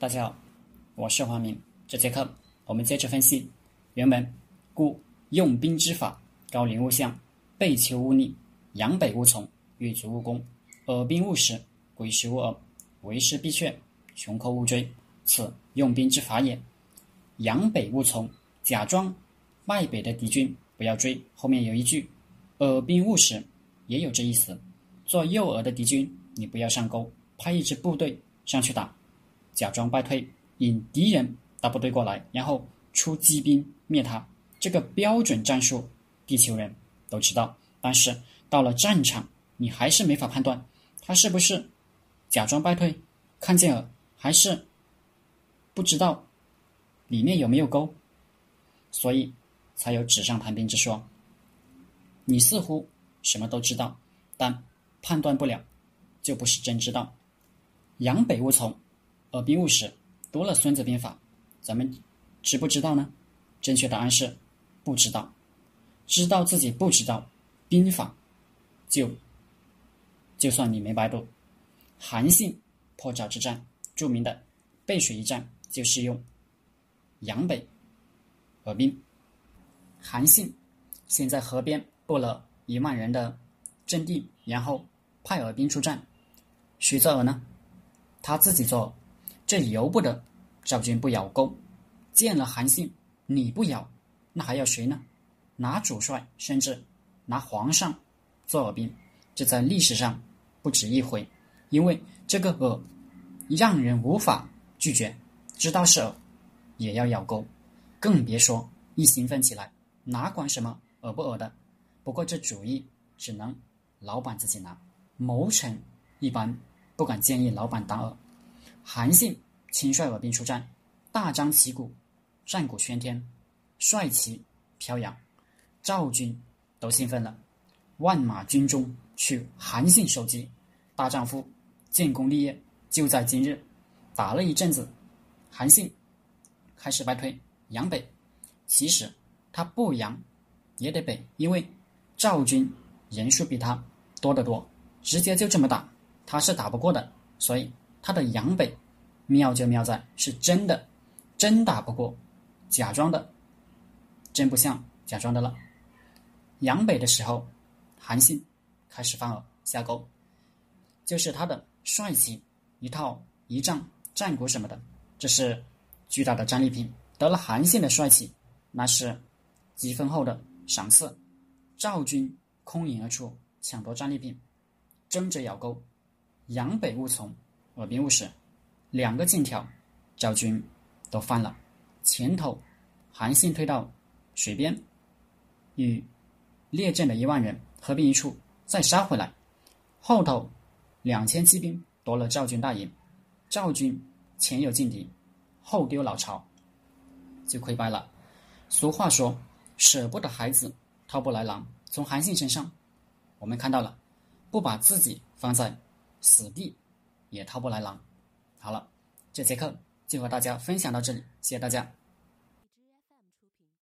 大家好，我是黄明。这节课我们接着分析原文：故用兵之法，高临勿向，背求勿逆，阳北勿从，欲足勿攻，耳兵勿食，鬼食勿饵，为师必却，穷寇勿追，此用兵之法也。阳北勿从，假装败北的敌军不要追。后面有一句：耳兵勿食，也有这意思。做诱饵的敌军，你不要上钩，派一支部队上去打。假装败退，引敌人大部队过来，然后出机兵灭他。这个标准战术，地球人都知道。但是到了战场，你还是没法判断他是不是假装败退，看见了，还是不知道里面有没有钩。所以才有纸上谈兵之说。你似乎什么都知道，但判断不了，就不是真知道。杨北无从。而兵务时读了《孙子兵法》，咱们知不知道呢？正确答案是不知道。知道自己不知道兵法，就就算你没白读。韩信破赵之战，著名的背水一战，就是用扬北而兵。韩信先在河边布了一万人的阵地，然后派尔兵出战。谁做饵呢？他自己做。这由不得赵军不咬钩，见了韩信，你不咬，那还要谁呢？拿主帅，甚至拿皇上做耳兵，这在历史上不止一回。因为这个饵让人无法拒绝，知道是饵也要咬钩，更别说一兴奋起来，哪管什么饵不饵的。不过这主意只能老板自己拿，谋臣一般不敢建议老板当饵。韩信亲率我兵出战，大张旗鼓，战鼓喧天，帅旗飘扬，赵军都兴奋了，万马军中取韩信首级，大丈夫建功立业就在今日。打了一阵子，韩信开始败退，扬北。其实他不扬也得北，因为赵军人数比他多得多，直接就这么打，他是打不过的，所以。他的扬北妙就妙在是真的，真打不过，假装的，真不像假装的了。扬北的时候，韩信开始放饵下钩，就是他的帅气、一套仪仗、战鼓什么的，这是巨大的战利品。得了韩信的帅气，那是积分后的赏赐。赵军空营而出，抢夺战利品，争着咬钩，杨北勿从。耳兵勿使，两个进条，赵军都犯了。前头，韩信退到水边，与列阵的一万人合并一处，再杀回来。后头，两千骑兵夺了赵军大营，赵军前有劲敌，后丢老巢，就溃败了。俗话说：“舍不得孩子，套不来狼。”从韩信身上，我们看到了，不把自己放在死地。也套不来狼。好了，这节课就和大家分享到这里，谢谢大家。